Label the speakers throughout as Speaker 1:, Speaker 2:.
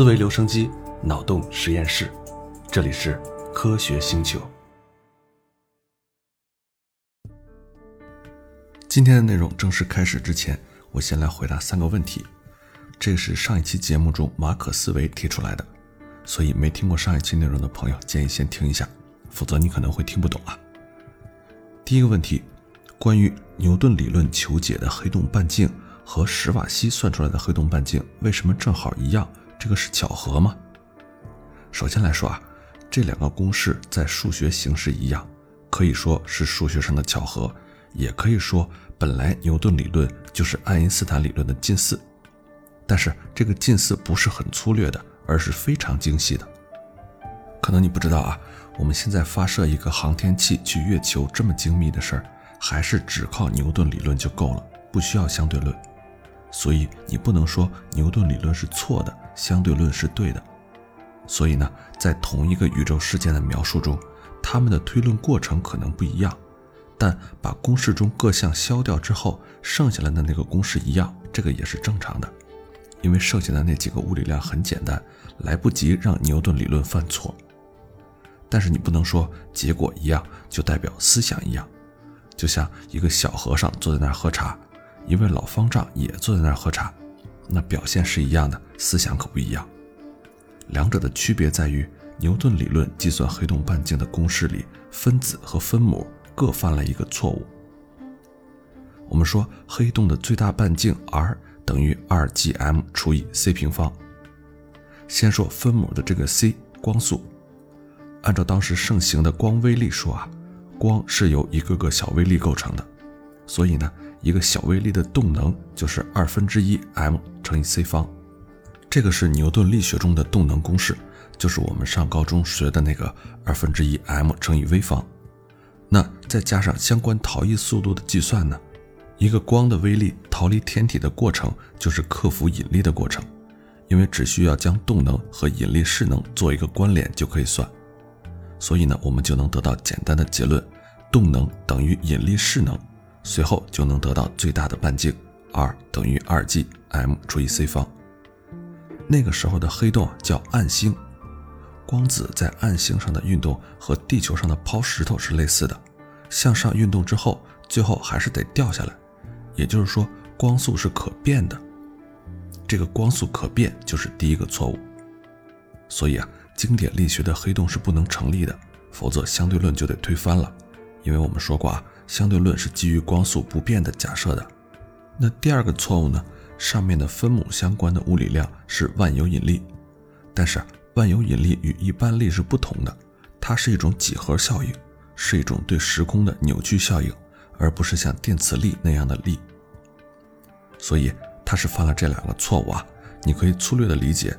Speaker 1: 思维留声机，脑洞实验室，这里是科学星球。今天的内容正式开始之前，我先来回答三个问题。这是上一期节目中马可思维提出来的，所以没听过上一期内容的朋友，建议先听一下，否则你可能会听不懂啊。第一个问题，关于牛顿理论求解的黑洞半径和史瓦西算出来的黑洞半径为什么正好一样？这个是巧合吗？首先来说啊，这两个公式在数学形式一样，可以说是数学上的巧合，也可以说本来牛顿理论就是爱因斯坦理论的近似。但是这个近似不是很粗略的，而是非常精细的。可能你不知道啊，我们现在发射一个航天器去月球这么精密的事儿，还是只靠牛顿理论就够了，不需要相对论。所以你不能说牛顿理论是错的，相对论是对的。所以呢，在同一个宇宙事件的描述中，他们的推论过程可能不一样，但把公式中各项消掉之后，剩下来的那个公式一样，这个也是正常的。因为剩下的那几个物理量很简单，来不及让牛顿理论犯错。但是你不能说结果一样就代表思想一样，就像一个小和尚坐在那儿喝茶。一位老方丈也坐在那儿喝茶，那表现是一样的，思想可不一样。两者的区别在于，牛顿理论计算黑洞半径的公式里，分子和分母各犯了一个错误。我们说黑洞的最大半径 r 等于 2gm 除以 c 平方。先说分母的这个 c，光速。按照当时盛行的光微粒说啊，光是由一个个小微粒构成的，所以呢。一个小微粒的动能就是二分之一 m 乘以 c 方，这个是牛顿力学中的动能公式，就是我们上高中学的那个二分之一 m 乘以 v 方。那再加上相关逃逸速度的计算呢？一个光的微粒逃离天体的过程就是克服引力的过程，因为只需要将动能和引力势能做一个关联就可以算，所以呢，我们就能得到简单的结论：动能等于引力势能。随后就能得到最大的半径，r 等于二 g m 除以 c 方。那个时候的黑洞叫暗星，光子在暗星上的运动和地球上的抛石头是类似的，向上运动之后，最后还是得掉下来。也就是说，光速是可变的。这个光速可变就是第一个错误。所以啊，经典力学的黑洞是不能成立的，否则相对论就得推翻了。因为我们说过啊。相对论是基于光速不变的假设的。那第二个错误呢？上面的分母相关的物理量是万有引力，但是万有引力与一般力是不同的，它是一种几何效应，是一种对时空的扭曲效应，而不是像电磁力那样的力。所以它是犯了这两个错误啊。你可以粗略的理解，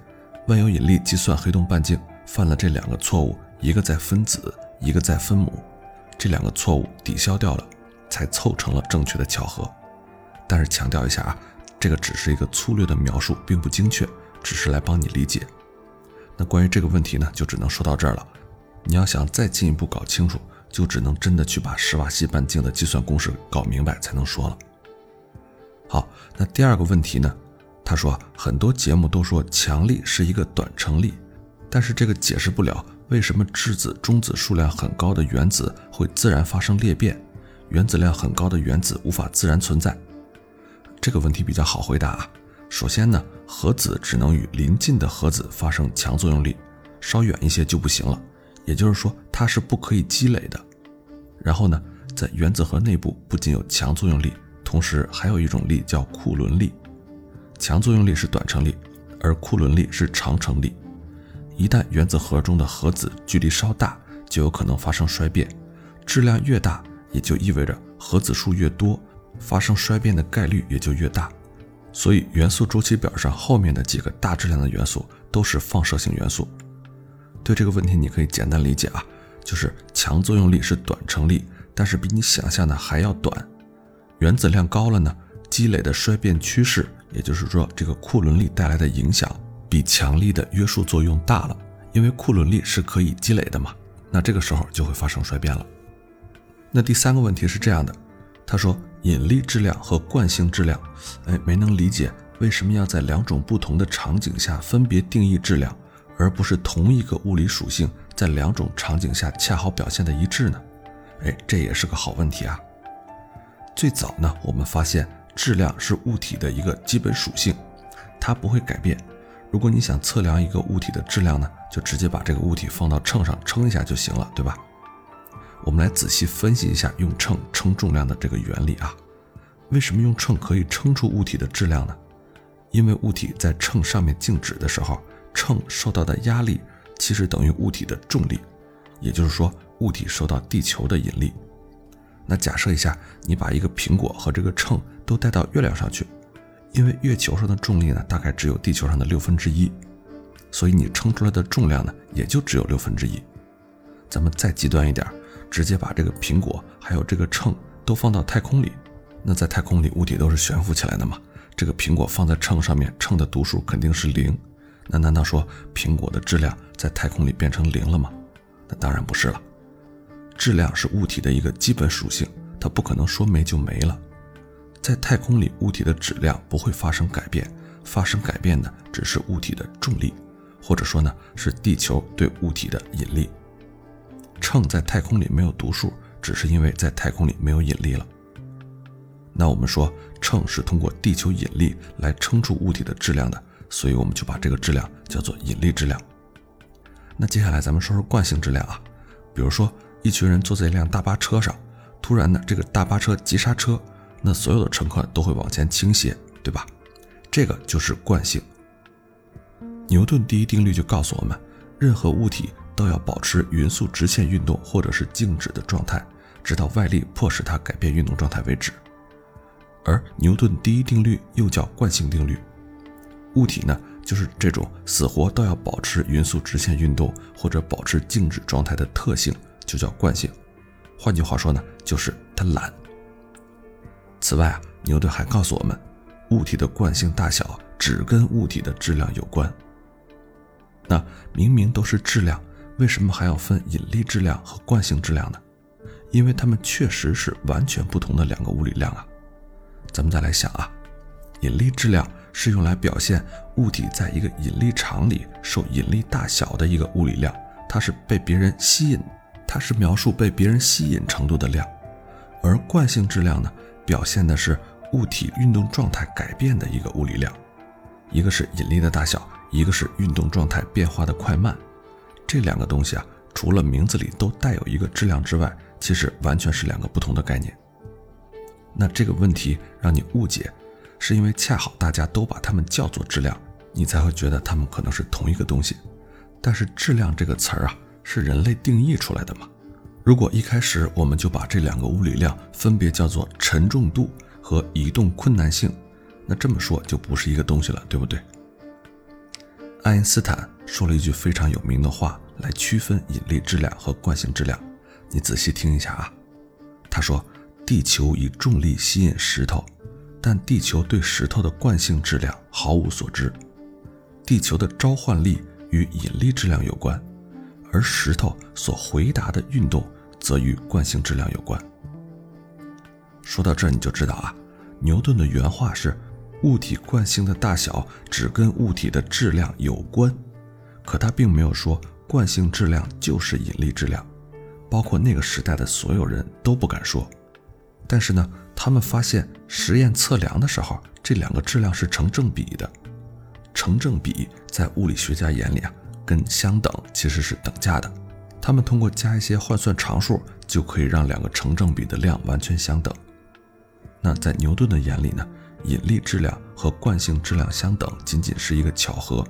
Speaker 1: 万有引力计算黑洞半径犯了这两个错误，一个在分子，一个在分母。这两个错误抵消掉了，才凑成了正确的巧合。但是强调一下啊，这个只是一个粗略的描述，并不精确，只是来帮你理解。那关于这个问题呢，就只能说到这儿了。你要想再进一步搞清楚，就只能真的去把史瓦西半径的计算公式搞明白才能说了。好，那第二个问题呢？他说很多节目都说强力是一个短程力，但是这个解释不了。为什么质子、中子数量很高的原子会自然发生裂变，原子量很高的原子无法自然存在？这个问题比较好回答啊。首先呢，核子只能与邻近的核子发生强作用力，稍远一些就不行了。也就是说，它是不可以积累的。然后呢，在原子核内部不仅有强作用力，同时还有一种力叫库仑力。强作用力是短程力，而库仑力是长程力。一旦原子核中的核子距离稍大，就有可能发生衰变。质量越大，也就意味着核子数越多，发生衰变的概率也就越大。所以，元素周期表上后面的几个大质量的元素都是放射性元素。对这个问题，你可以简单理解啊，就是强作用力是短程力，但是比你想象的还要短。原子量高了呢，积累的衰变趋势，也就是说这个库仑力带来的影响。比强力的约束作用大了，因为库仑力是可以积累的嘛，那这个时候就会发生衰变了。那第三个问题是这样的，他说引力质量和惯性质量，哎，没能理解为什么要在两种不同的场景下分别定义质量，而不是同一个物理属性在两种场景下恰好表现的一致呢？哎，这也是个好问题啊。最早呢，我们发现质量是物体的一个基本属性，它不会改变。如果你想测量一个物体的质量呢，就直接把这个物体放到秤上称一下就行了，对吧？我们来仔细分析一下用秤称重量的这个原理啊。为什么用秤可以称出物体的质量呢？因为物体在秤上面静止的时候，秤受到的压力其实等于物体的重力，也就是说，物体受到地球的引力。那假设一下，你把一个苹果和这个秤都带到月亮上去，因为月球上的重力呢，大概只有地球上的六分之一，所以你称出来的重量呢，也就只有六分之一。咱们再极端一点，直接把这个苹果还有这个秤都放到太空里，那在太空里物体都是悬浮起来的嘛，这个苹果放在秤上面，秤的读数肯定是零，那难道说苹果的质量在太空里变成零了吗？那当然不是了。质量是物体的一个基本属性，它不可能说没就没了。在太空里，物体的质量不会发生改变，发生改变的只是物体的重力，或者说呢是地球对物体的引力。秤在太空里没有读数，只是因为在太空里没有引力了。那我们说秤是通过地球引力来称出物体的质量的，所以我们就把这个质量叫做引力质量。那接下来咱们说说惯性质量啊，比如说。一群人坐在一辆大巴车上，突然呢，这个大巴车急刹车，那所有的乘客都会往前倾斜，对吧？这个就是惯性。牛顿第一定律就告诉我们，任何物体都要保持匀速直线运动或者是静止的状态，直到外力迫使它改变运动状态为止。而牛顿第一定律又叫惯性定律，物体呢就是这种死活都要保持匀速直线运动或者保持静止状态的特性。就叫惯性，换句话说呢，就是它懒。此外啊，牛顿还告诉我们，物体的惯性大小只跟物体的质量有关。那明明都是质量，为什么还要分引力质量和惯性质量呢？因为它们确实是完全不同的两个物理量啊。咱们再来想啊，引力质量是用来表现物体在一个引力场里受引力大小的一个物理量，它是被别人吸引。它是描述被别人吸引程度的量，而惯性质量呢，表现的是物体运动状态改变的一个物理量。一个是引力的大小，一个是运动状态变化的快慢。这两个东西啊，除了名字里都带有一个质量之外，其实完全是两个不同的概念。那这个问题让你误解，是因为恰好大家都把它们叫做质量，你才会觉得它们可能是同一个东西。但是“质量”这个词儿啊。是人类定义出来的吗？如果一开始我们就把这两个物理量分别叫做沉重度和移动困难性，那这么说就不是一个东西了，对不对？爱因斯坦说了一句非常有名的话来区分引力质量和惯性质量，你仔细听一下啊。他说：“地球以重力吸引石头，但地球对石头的惯性质量毫无所知。地球的召唤力与引力质量有关。”而石头所回答的运动则与惯性质量有关。说到这，你就知道啊，牛顿的原话是：物体惯性的大小只跟物体的质量有关。可他并没有说惯性质量就是引力质量，包括那个时代的所有人都不敢说。但是呢，他们发现实验测量的时候，这两个质量是成正比的。成正比在物理学家眼里啊。跟相等其实是等价的，他们通过加一些换算常数，就可以让两个成正比的量完全相等。那在牛顿的眼里呢，引力质量和惯性质量相等，仅仅是一个巧合，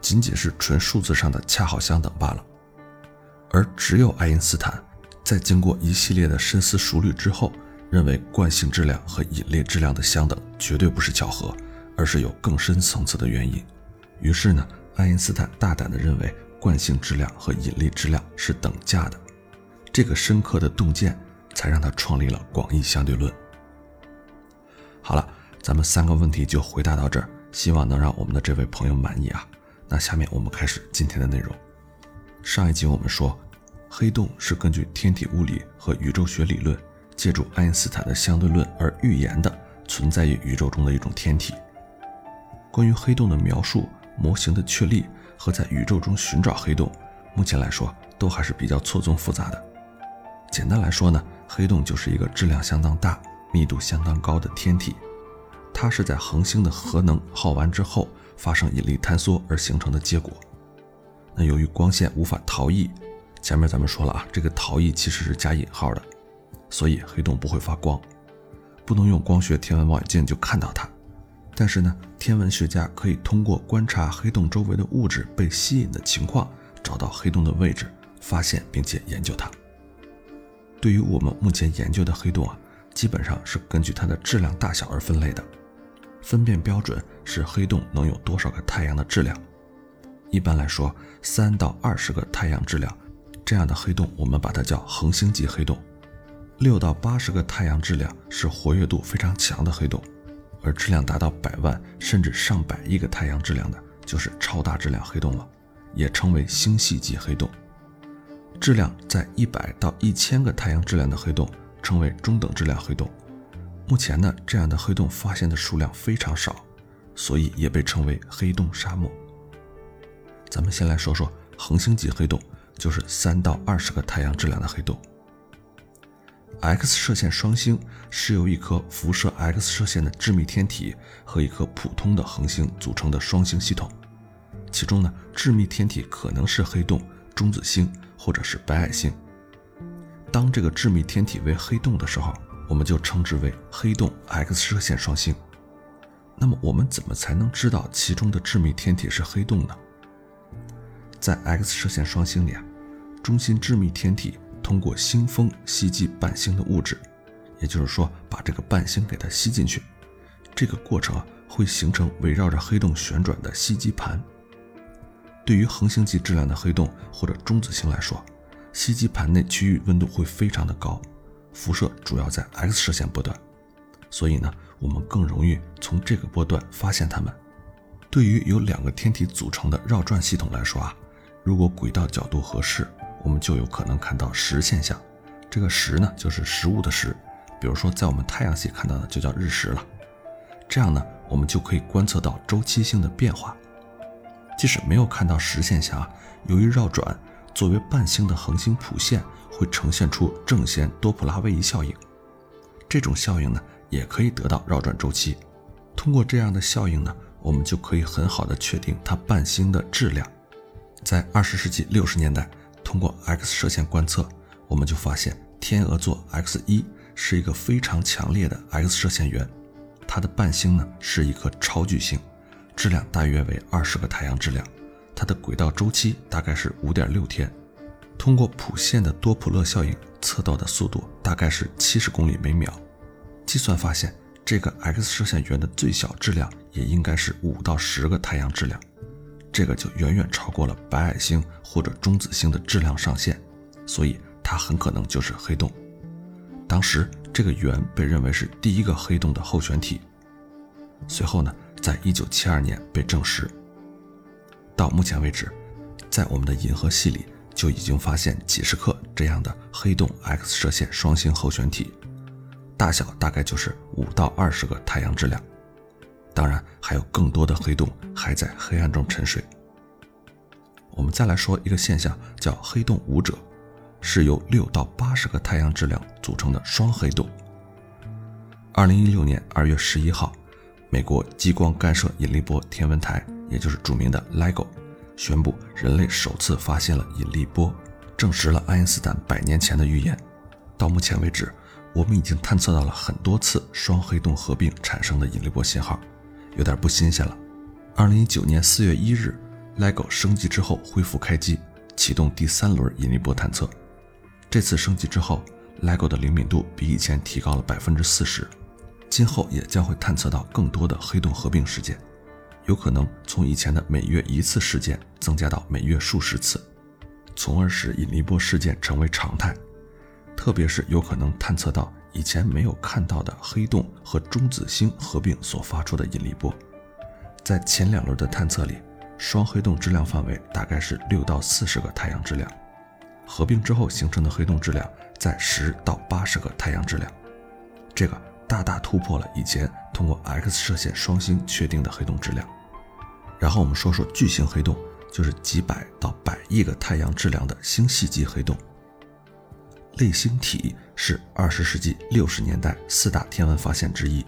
Speaker 1: 仅仅是纯数字上的恰好相等罢了。而只有爱因斯坦，在经过一系列的深思熟虑之后，认为惯性质量和引力质量的相等绝对不是巧合，而是有更深层次的原因。于是呢。爱因斯坦大胆地认为，惯性质量和引力质量是等价的。这个深刻的洞见，才让他创立了广义相对论。好了，咱们三个问题就回答到这儿，希望能让我们的这位朋友满意啊。那下面我们开始今天的内容。上一集我们说，黑洞是根据天体物理和宇宙学理论，借助爱因斯坦的相对论而预言的存在于宇宙中的一种天体。关于黑洞的描述、模型的确立和在宇宙中寻找黑洞，目前来说都还是比较错综复杂的。简单来说呢，黑洞就是一个质量相当大、密度相当高的天体，它是在恒星的核能耗完之后发生引力坍缩而形成的结果。那由于光线无法逃逸，前面咱们说了啊，这个逃逸其实是加引号的，所以黑洞不会发光，不能用光学天文望远镜就看到它。但是呢，天文学家可以通过观察黑洞周围的物质被吸引的情况，找到黑洞的位置，发现并且研究它。对于我们目前研究的黑洞啊，基本上是根据它的质量大小而分类的，分辨标准是黑洞能有多少个太阳的质量。一般来说，三到二十个太阳质量这样的黑洞，我们把它叫恒星级黑洞；六到八十个太阳质量是活跃度非常强的黑洞，而质量达到百万甚至上百亿个太阳质量的，就是超大质量黑洞了，也称为星系级黑洞。质量在一百到一千个太阳质量的黑洞称为中等质量黑洞。目前呢，这样的黑洞发现的数量非常少，所以也被称为黑洞沙漠。咱们先来说说恒星级黑洞，就是三到二十个太阳质量的黑洞。X 射线双星是由一颗辐射 X 射线的致密天体和一颗普通的恒星组成的双星系统。其中呢，致密天体可能是黑洞、中子星或者是白矮星。当这个致密天体为黑洞的时候，我们就称之为黑洞 X 射线双星。那么我们怎么才能知道其中的致密天体是黑洞呢？在 X 射线双星里啊，中心致密天体通过星风吸进伴星的物质，也就是说把这个伴星给它吸进去。这个过程会形成围绕着黑洞旋转的吸积盘。对于恒星级质量的黑洞或者中子星来说，吸积盘内区域温度会非常的高，辐射主要在 X 射线波段，所以呢我们更容易从这个波段发现它们。对于由两个天体组成的绕转系统来说啊。如果轨道角度合适，我们就有可能看到食现象。这个食呢，就是食物的食。比如说，在我们太阳系看到的就叫日食了。这样呢，我们就可以观测到周期性的变化。即使没有看到食现象，由于绕转，作为伴星的恒星谱线会呈现出正弦多普拉位移效应。这种效应呢，也可以得到绕转周期。通过这样的效应呢，我们就可以很好的确定它伴星的质量。在二十世纪六十年代，通过 X 射线观测，我们就发现天鹅座 X 一是一个非常强烈的 X 射线源，它的伴星呢是一颗超巨星，质量大约为二十个太阳质量，它的轨道周期大概是五点六天，通过谱线的多普勒效应测到的速度大概是七十公里每秒，计算发现这个 X 射线源的最小质量也应该是五到十个太阳质量。这个就远远超过了白矮星或者中子星的质量上限，所以它很可能就是黑洞。当时这个源被认为是第一个黑洞的候选体。随后呢，在一九七二年被证实。到目前为止，在我们的银河系里就已经发现几十颗这样的黑洞 X 射线双星候选体，大小大概就是五到二十个太阳质量。当然，还有更多的黑洞还在黑暗中沉睡。我们再来说一个现象，叫黑洞舞者，是由六到八十个太阳质量组成的双黑洞。二零一六年二月十一号，美国激光干涉引力波天文台，也就是著名的 LIGO，宣布人类首次发现了引力波，证实了爱因斯坦百年前的预言。到目前为止，我们已经探测到了很多次双黑洞合并产生的引力波信号。有点不新鲜了。二零一九年四月一日，LIGO 升级之后恢复开机，启动第三轮引力波探测。这次升级之后，LIGO 的灵敏度比以前提高了百分之四十，今后也将会探测到更多的黑洞合并事件，有可能从以前的每月一次事件增加到每月数十次，从而使引力波事件成为常态。特别是有可能探测到。以前没有看到的黑洞和中子星合并所发出的引力波，在前两轮的探测里，双黑洞质量范围大概是六到四十个太阳质量，合并之后形成的黑洞质量在十到八十个太阳质量，这个大大突破了以前通过 X 射线双星确定的黑洞质量。然后我们说说巨型黑洞，就是几百到百亿个太阳质量的星系级黑洞。类星体是二十世纪六十年代四大天文发现之一，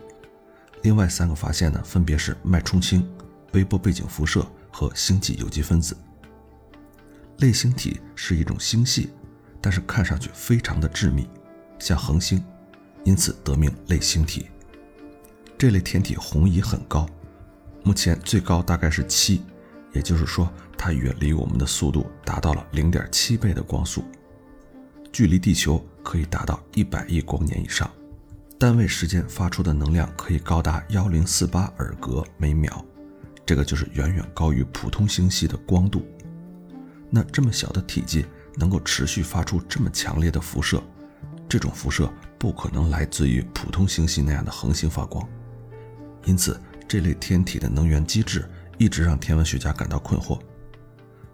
Speaker 1: 另外三个发现呢，分别是脉冲星、微波背景辐射和星际有机分子。类星体是一种星系，但是看上去非常的致密，像恒星，因此得名类星体。这类天体红移很高，目前最高大概是七，也就是说它远离我们的速度达到了零点七倍的光速。距离地球可以达到一百亿光年以上，单位时间发出的能量可以高达幺零四八尔格每秒，这个就是远远高于普通星系的光度。那这么小的体积能够持续发出这么强烈的辐射，这种辐射不可能来自于普通星系那样的恒星发光，因此这类天体的能源机制一直让天文学家感到困惑。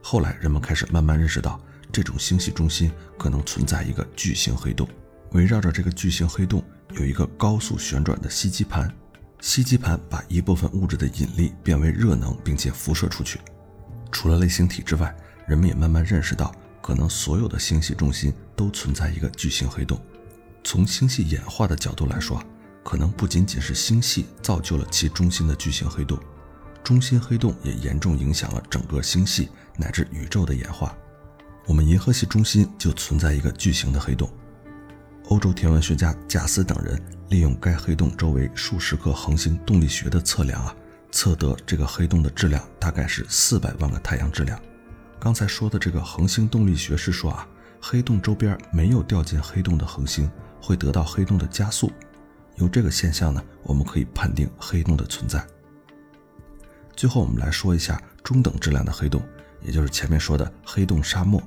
Speaker 1: 后来人们开始慢慢认识到。这种星系中心可能存在一个巨型黑洞，围绕着这个巨型黑洞有一个高速旋转的吸积盘，吸积盘把一部分物质的引力变为热能，并且辐射出去。除了类星体之外，人们也慢慢认识到，可能所有的星系中心都存在一个巨型黑洞。从星系演化的角度来说，可能不仅仅是星系造就了其中心的巨型黑洞，中心黑洞也严重影响了整个星系乃至宇宙的演化。我们银河系中心就存在一个巨型的黑洞。欧洲天文学家贾斯等人利用该黑洞周围数十颗恒星动力学的测量啊，测得这个黑洞的质量大概是四百万个太阳质量。刚才说的这个恒星动力学是说啊，黑洞周边没有掉进黑洞的恒星会得到黑洞的加速。由这个现象呢，我们可以判定黑洞的存在。最后我们来说一下中等质量的黑洞，也就是前面说的黑洞沙漠。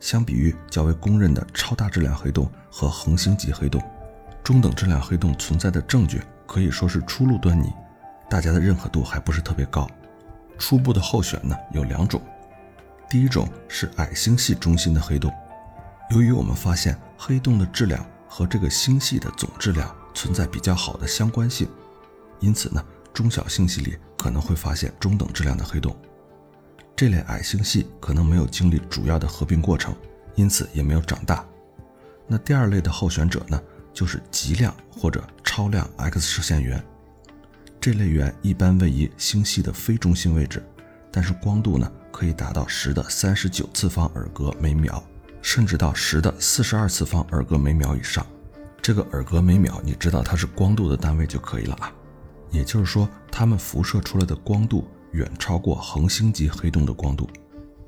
Speaker 1: 相比于较为公认的超大质量黑洞和恒星级黑洞，中等质量黑洞存在的证据可以说是初露端倪，大家的认可度还不是特别高。初步的候选呢有两种，第一种是矮星系中心的黑洞，由于我们发现黑洞的质量和这个星系的总质量存在比较好的相关性，因此呢中小星系里可能会发现中等质量的黑洞。这类矮星系可能没有经历主要的合并过程，因此也没有长大。那第二类的候选者呢，就是极亮或者超亮 X 射线源。这类源一般位于星系的非中心位置，但是光度呢可以达到十的三十九次方尔格每秒，甚至到十的四十二次方尔格每秒以上。这个尔格每秒，你知道它是光度的单位就可以了啊。也就是说，它们辐射出来的光度。远超过恒星级黑洞的光度，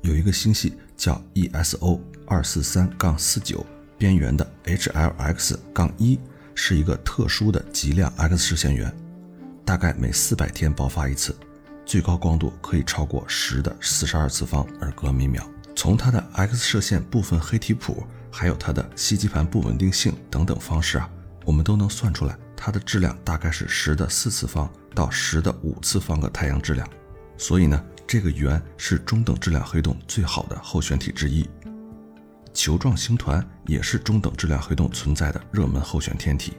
Speaker 1: 有一个星系叫 ESO 二四三杠四九边缘的 HLX 杠一，是一个特殊的极亮 X 射线源，大概每四百天爆发一次，最高光度可以超过十的四十二次方尔格每秒。从它的 X 射线部分黑体谱，还有它的吸积盘不稳定性等等方式啊，我们都能算出来它的质量大概是十的四次方到十的五次方个太阳质量。所以呢，这个圆是中等质量黑洞最好的候选体之一。球状星团也是中等质量黑洞存在的热门候选天体。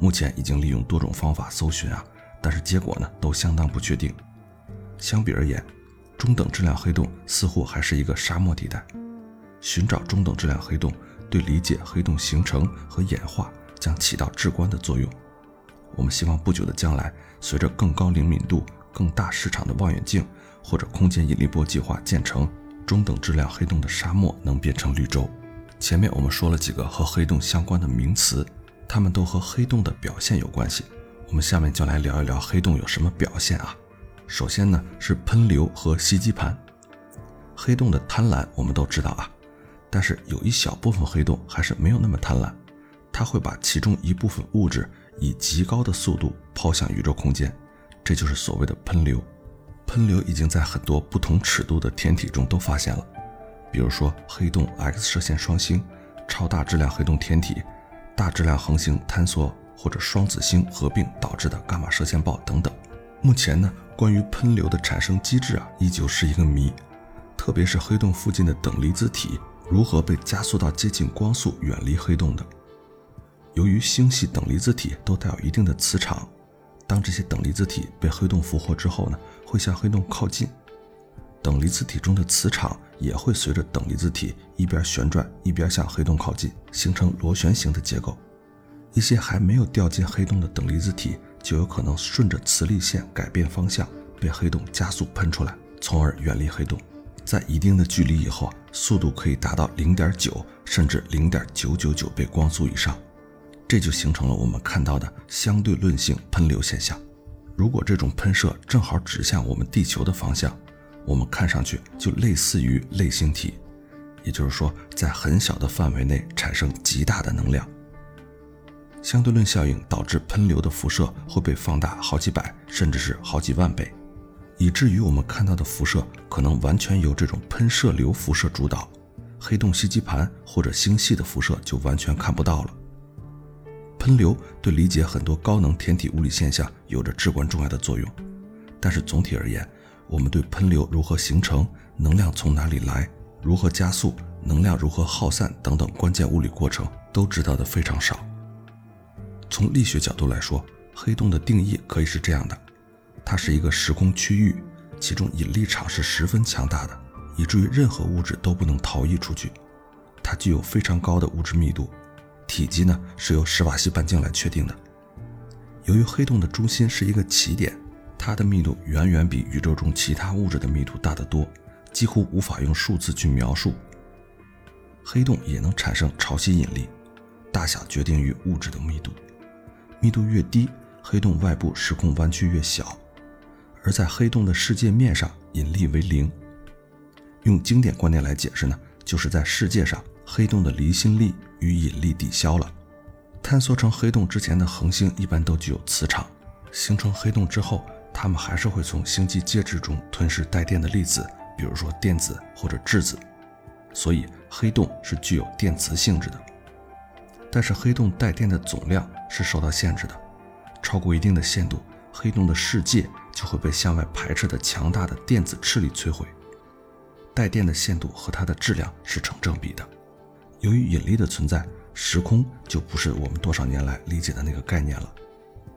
Speaker 1: 目前已经利用多种方法搜寻啊，但是结果呢都相当不确定。相比而言，中等质量黑洞似乎还是一个沙漠地带。寻找中等质量黑洞对理解黑洞形成和演化将起到至关的作用。我们希望不久的将来，随着更高灵敏度。更大市场的望远镜或者空间引力波计划建成，中等质量黑洞的沙漠能变成绿洲。前面我们说了几个和黑洞相关的名词，它们都和黑洞的表现有关系。我们下面就来聊一聊黑洞有什么表现啊？首先呢是喷流和吸积盘。黑洞的贪婪我们都知道啊，但是有一小部分黑洞还是没有那么贪婪，它会把其中一部分物质以极高的速度抛向宇宙空间。这就是所谓的喷流，喷流已经在很多不同尺度的天体中都发现了，比如说黑洞、X 射线双星、超大质量黑洞天体、大质量恒星坍缩或者双子星合并导致的伽马射线暴等等。目前呢，关于喷流的产生机制啊，依旧是一个谜，特别是黑洞附近的等离子体如何被加速到接近光速远离黑洞的。由于星系等离子体都带有一定的磁场。当这些等离子体被黑洞俘获之后呢，会向黑洞靠近。等离子体中的磁场也会随着等离子体一边旋转一边向黑洞靠近，形成螺旋形的结构。一些还没有掉进黑洞的等离子体就有可能顺着磁力线改变方向，被黑洞加速喷出来，从而远离黑洞。在一定的距离以后，速度可以达到零点九甚至零点九九九倍光速以上，这就形成了我们看到的相对论性喷流现象。如果这种喷射正好指向我们地球的方向，我们看上去就类似于类星体，也就是说，在很小的范围内产生极大的能量。相对论效应导致喷流的辐射会被放大好几百甚至是好几万倍，以至于我们看到的辐射可能完全由这种喷射流辐射主导，黑洞吸积盘或者星系的辐射就完全看不到了。喷流对理解很多高能天体物理现象有着至关重要的作用，但是总体而言。我们对喷流如何形成、能量从哪里来、如何加速、能量如何耗散等等关键物理过程都知道的非常少。从力学角度来说，黑洞的定义可以是这样的：它是一个时空区域，其中引力场是十分强大的，以至于任何物质都不能逃逸出去。它具有非常高的物质密度，体积呢是由史瓦西半径来确定的。由于黑洞的中心是一个起点。它的密度远远比宇宙中其他物质的密度大得多，几乎无法用数字去描述。黑洞也能产生潮汐引力，大小决定于物质的密度，密度越低，黑洞外部时空弯曲越小。而在黑洞的世界面上，引力为零。用经典观念来解释呢，就是在世界上，黑洞的离心力与引力抵消了。坍缩成黑洞之前的恒星一般都具有磁场，形成黑洞之后。它们还是会从星际介质中吞噬带电的粒子，比如说电子或者质子，所以黑洞是具有电磁性质的。但是黑洞带电的总量是受到限制的，超过一定的限度，黑洞的世界就会被向外排斥的强大的电子斥力摧毁。带电的限度和它的质量是成正比的。由于引力的存在，时空就不是我们多少年来理解的那个概念了，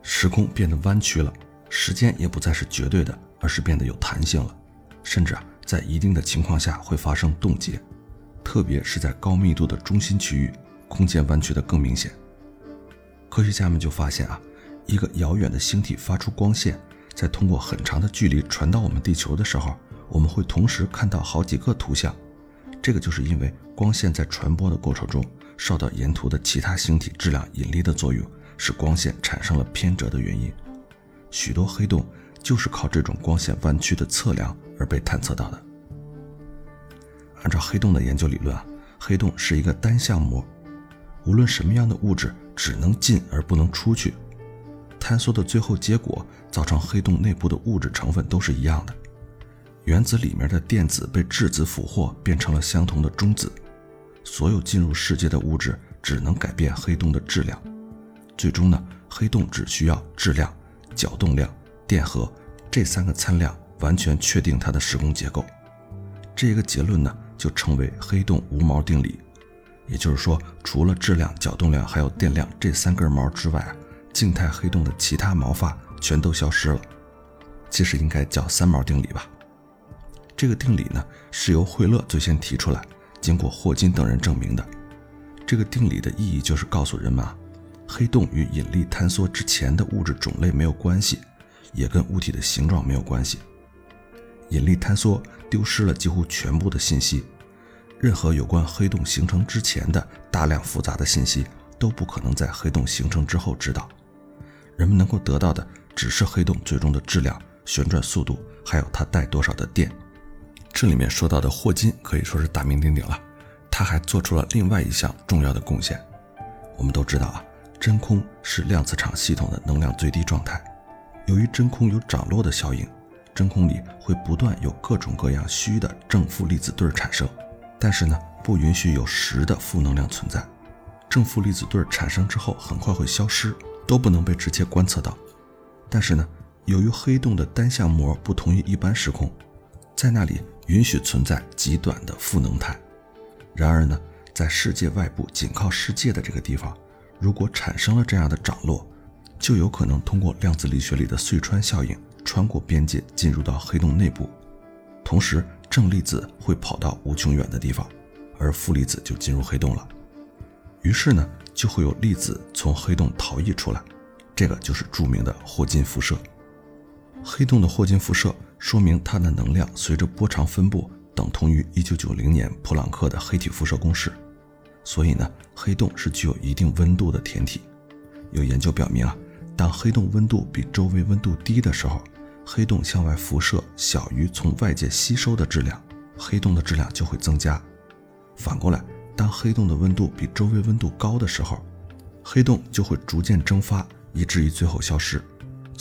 Speaker 1: 时空变得弯曲了。时间也不再是绝对的，而是变得有弹性了，甚至啊，在一定的情况下会发生冻结，特别是在高密度的中心区域，空间弯曲的更明显。科学家们就发现啊，一个遥远的星体发出光线，在通过很长的距离传到我们地球的时候，我们会同时看到好几个图像。这个就是因为光线在传播的过程中受到沿途的其他星体质量引力的作用，使光线产生了偏折的原因。许多黑洞就是靠这种光线弯曲的测量而被探测到的。按照黑洞的研究理论啊，黑洞是一个单向膜，无论什么样的物质只能进而不能出去。坍缩的最后结果造成黑洞内部的物质成分都是一样的，原子里面的电子被质子俘获变成了相同的中子。所有进入世界的物质只能改变黑洞的质量，最终呢，黑洞只需要质量。角动量、电荷这三个参量完全确定它的时空结构，这个结论呢就称为黑洞无毛定理。也就是说，除了质量、角动量还有电量这三根毛之外，静态黑洞的其他毛发全都消失了。其实应该叫三毛定理吧。这个定理呢是由惠勒最先提出来，经过霍金等人证明的。这个定理的意义就是告诉人们啊。黑洞与引力坍缩之前的物质种类没有关系，也跟物体的形状没有关系。引力坍缩丢失了几乎全部的信息，任何有关黑洞形成之前的大量复杂的信息都不可能在黑洞形成之后知道。人们能够得到的只是黑洞最终的质量、旋转速度，还有它带多少的电。这里面说到的霍金可以说是大名鼎鼎了，他还做出了另外一项重要的贡献。我们都知道啊。真空是量子场系统的能量最低状态。由于真空有涨落的效应，真空里会不断有各种各样虚的正负粒子对产生，但是呢，不允许有实的负能量存在。正负粒子对产生之后很快会消失，都不能被直接观测到。但是呢，由于黑洞的单向膜不同于一般时空，在那里允许存在极短的负能态。然而呢，在世界外部紧靠世界的这个地方。如果产生了这样的涨落，就有可能通过量子力学里的隧穿效应穿过边界进入到黑洞内部，同时正粒子会跑到无穷远的地方，而负粒子就进入黑洞了。于是呢，就会有粒子从黑洞逃逸出来，这个就是著名的霍金辐射。黑洞的霍金辐射说明它的能量随着波长分布等同于1990年普朗克的黑体辐射公式，所以呢，黑洞是具有一定温度的天体。有研究表明啊，当黑洞温度比周围温度低的时候，黑洞向外辐射小于从外界吸收的质量，黑洞的质量就会增加。反过来，当黑洞的温度比周围温度高的时候，黑洞就会逐渐蒸发，以至于最后消失。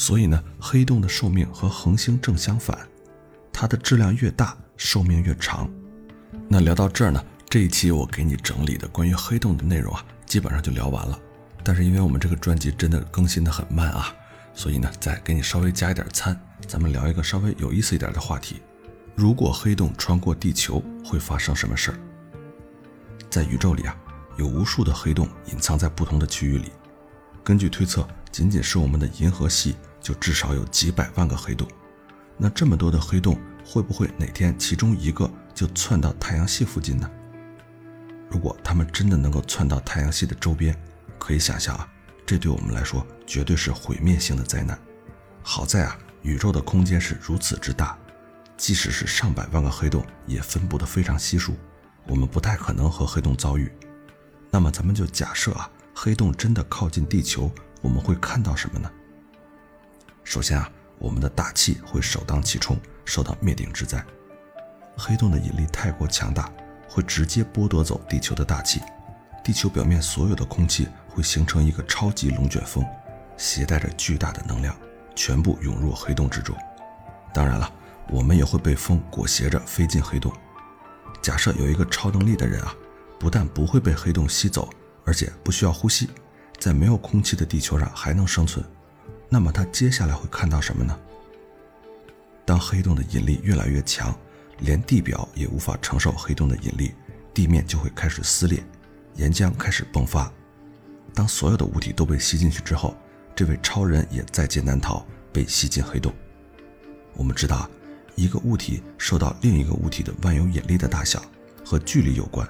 Speaker 1: 所以呢，黑洞的寿命和恒星正相反，它的质量越大，寿命越长。那聊到这儿呢，这一期我给你整理的关于黑洞的内容啊，基本上就聊完了。但是因为我们这个专辑真的更新的很慢啊，所以呢，再给你稍微加一点餐，咱们聊一个稍微有意思一点的话题：如果黑洞穿过地球，会发生什么事儿？在宇宙里啊，有无数的黑洞隐藏在不同的区域里。根据推测，仅仅是我们的银河系就至少有几百万个黑洞。那这么多的黑洞，会不会哪天其中一个就窜到太阳系附近呢？如果它们真的能够窜到太阳系的周边，可以想象啊，这对我们来说绝对是毁灭性的灾难。好在啊，宇宙的空间是如此之大，即使是上百万个黑洞也分布得非常稀疏，我们不太可能和黑洞遭遇。那么咱们就假设啊，黑洞真的靠近地球，我们会看到什么呢？首先啊，我们的大气会首当其冲受到灭顶之灾。黑洞的引力太过强大，会直接剥夺走地球的大气。地球表面所有的空气会形成一个超级龙卷风，携带着巨大的能量，全部涌入黑洞之中。当然了，我们也会被风裹挟着飞进黑洞。假设有一个超能力的人啊，不但不会被黑洞吸走，而且不需要呼吸，在没有空气的地球上还能生存，那么他接下来会看到什么呢？当黑洞的引力越来越强，连地表也无法承受黑洞的引力，地面就会开始撕裂。岩浆开始迸发，当所有的物体都被吸进去之后，这位超人也在劫难逃，被吸进黑洞。我们知道，一个物体受到另一个物体的万有引力的大小和距离有关。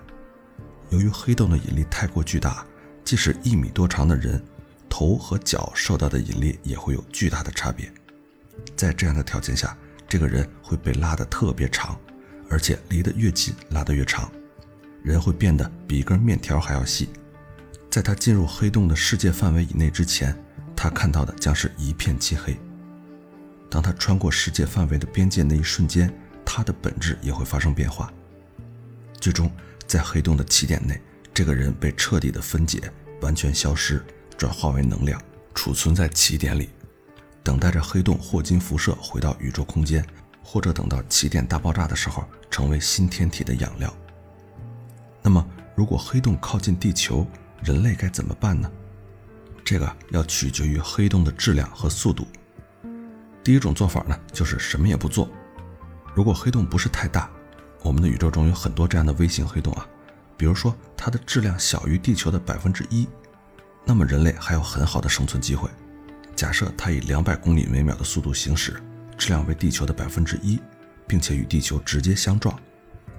Speaker 1: 由于黑洞的引力太过巨大，即使一米多长的人，头和脚受到的引力也会有巨大的差别。在这样的条件下，这个人会被拉得特别长，而且离得越近，拉得越长。人会变得比一根面条还要细，在他进入黑洞的世界范围以内之前，他看到的将是一片漆黑。当他穿过世界范围的边界那一瞬间，他的本质也会发生变化。最终，在黑洞的起点内，这个人被彻底的分解，完全消失，转化为能量，储存在起点里，等待着黑洞霍金辐射回到宇宙空间，或者等到起点大爆炸的时候，成为新天体的养料。那么，如果黑洞靠近地球，人类该怎么办呢？这个要取决于黑洞的质量和速度。第一种做法呢，就是什么也不做。如果黑洞不是太大，我们的宇宙中有很多这样的微型黑洞啊，比如说它的质量小于地球的百分之一，那么人类还有很好的生存机会。假设它以两百公里每秒的速度行驶，质量为地球的百分之一，并且与地球直接相撞，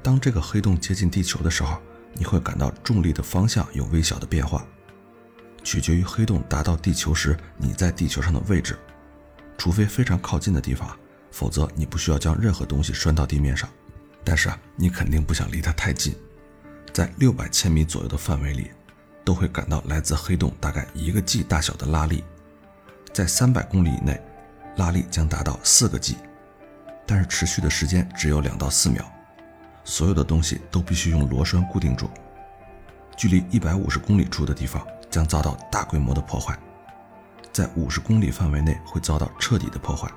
Speaker 1: 当这个黑洞接近地球的时候，你会感到重力的方向有微小的变化，取决于黑洞达到地球时你在地球上的位置。除非非常靠近的地方，否则你不需要将任何东西拴到地面上。但是啊，你肯定不想离它太近，在六百千米左右的范围里，都会感到来自黑洞大概一个 G 大小的拉力。在三百公里以内，拉力将达到四个 G，但是持续的时间只有两到四秒。所有的东西都必须用螺栓固定住。距离一百五十公里处的地方将遭到大规模的破坏，在五十公里范围内会遭到彻底的破坏。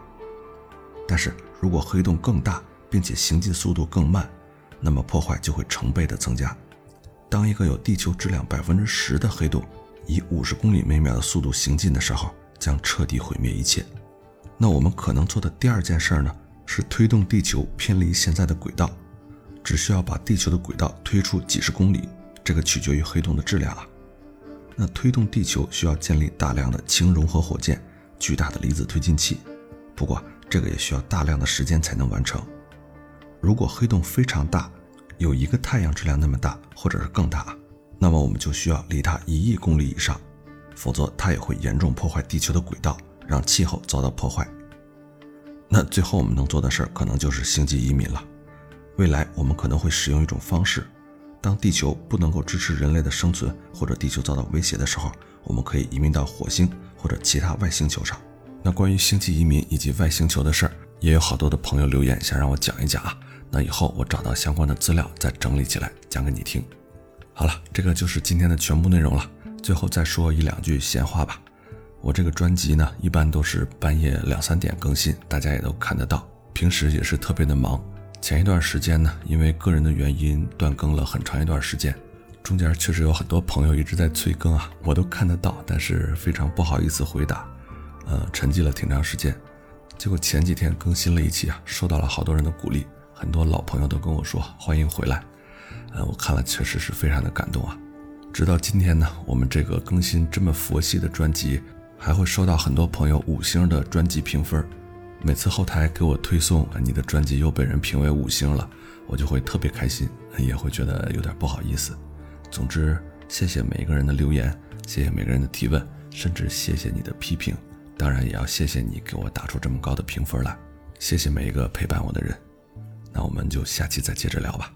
Speaker 1: 但是如果黑洞更大，并且行进速度更慢，那么破坏就会成倍的增加。当一个有地球质量百分之十的黑洞以五十公里每秒的速度行进的时候，将彻底毁灭一切。那我们可能做的第二件事呢，是推动地球偏离现在的轨道。只需要把地球的轨道推出几十公里，这个取决于黑洞的质量啊。那推动地球需要建立大量的氢融合火箭、巨大的离子推进器，不过这个也需要大量的时间才能完成。如果黑洞非常大，有一个太阳质量那么大，或者是更大，那么我们就需要离它一亿公里以上，否则它也会严重破坏地球的轨道，让气候遭到破坏。那最后我们能做的事儿，可能就是星际移民了。未来我们可能会使用一种方式。当地球不能够支持人类的生存，或者地球遭到威胁的时候，我们可以移民到火星或者其他外星球上。那关于星际移民以及外星球的事儿，也有好多的朋友留言想让我讲一讲啊。那以后我找到相关的资料再整理起来讲给你听。好了，这个就是今天的全部内容了。最后再说一两句闲话吧。我这个专辑呢，一般都是半夜两三点更新，大家也都看得到。平时也是特别的忙。前一段时间呢，因为个人的原因断更了很长一段时间，中间确实有很多朋友一直在催更啊，我都看得到，但是非常不好意思回答，呃，沉寂了挺长时间。结果前几天更新了一期啊，受到了好多人的鼓励，很多老朋友都跟我说欢迎回来，呃，我看了确实是非常的感动啊。直到今天呢，我们这个更新这么佛系的专辑，还会收到很多朋友五星的专辑评分。每次后台给我推送你的专辑又被人评为五星了，我就会特别开心，也会觉得有点不好意思。总之，谢谢每一个人的留言，谢谢每个人的提问，甚至谢谢你的批评。当然，也要谢谢你给我打出这么高的评分来。谢谢每一个陪伴我的人。那我们就下期再接着聊吧。